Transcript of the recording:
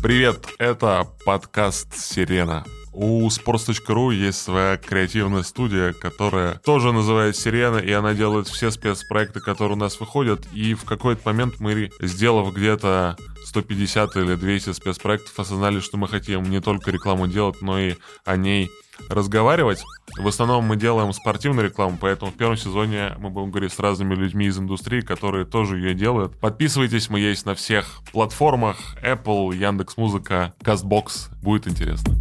Привет, это подкаст «Сирена». У sports.ru есть своя креативная студия, которая тоже называется «Сирена», и она делает все спецпроекты, которые у нас выходят. И в какой-то момент мы, сделав где-то 150 или 200 спецпроектов, осознали, что мы хотим не только рекламу делать, но и о ней разговаривать. В основном мы делаем спортивную рекламу, поэтому в первом сезоне мы будем говорить с разными людьми из индустрии, которые тоже ее делают. Подписывайтесь, мы есть на всех платформах Apple, Яндекс.Музыка, Castbox. Будет интересно.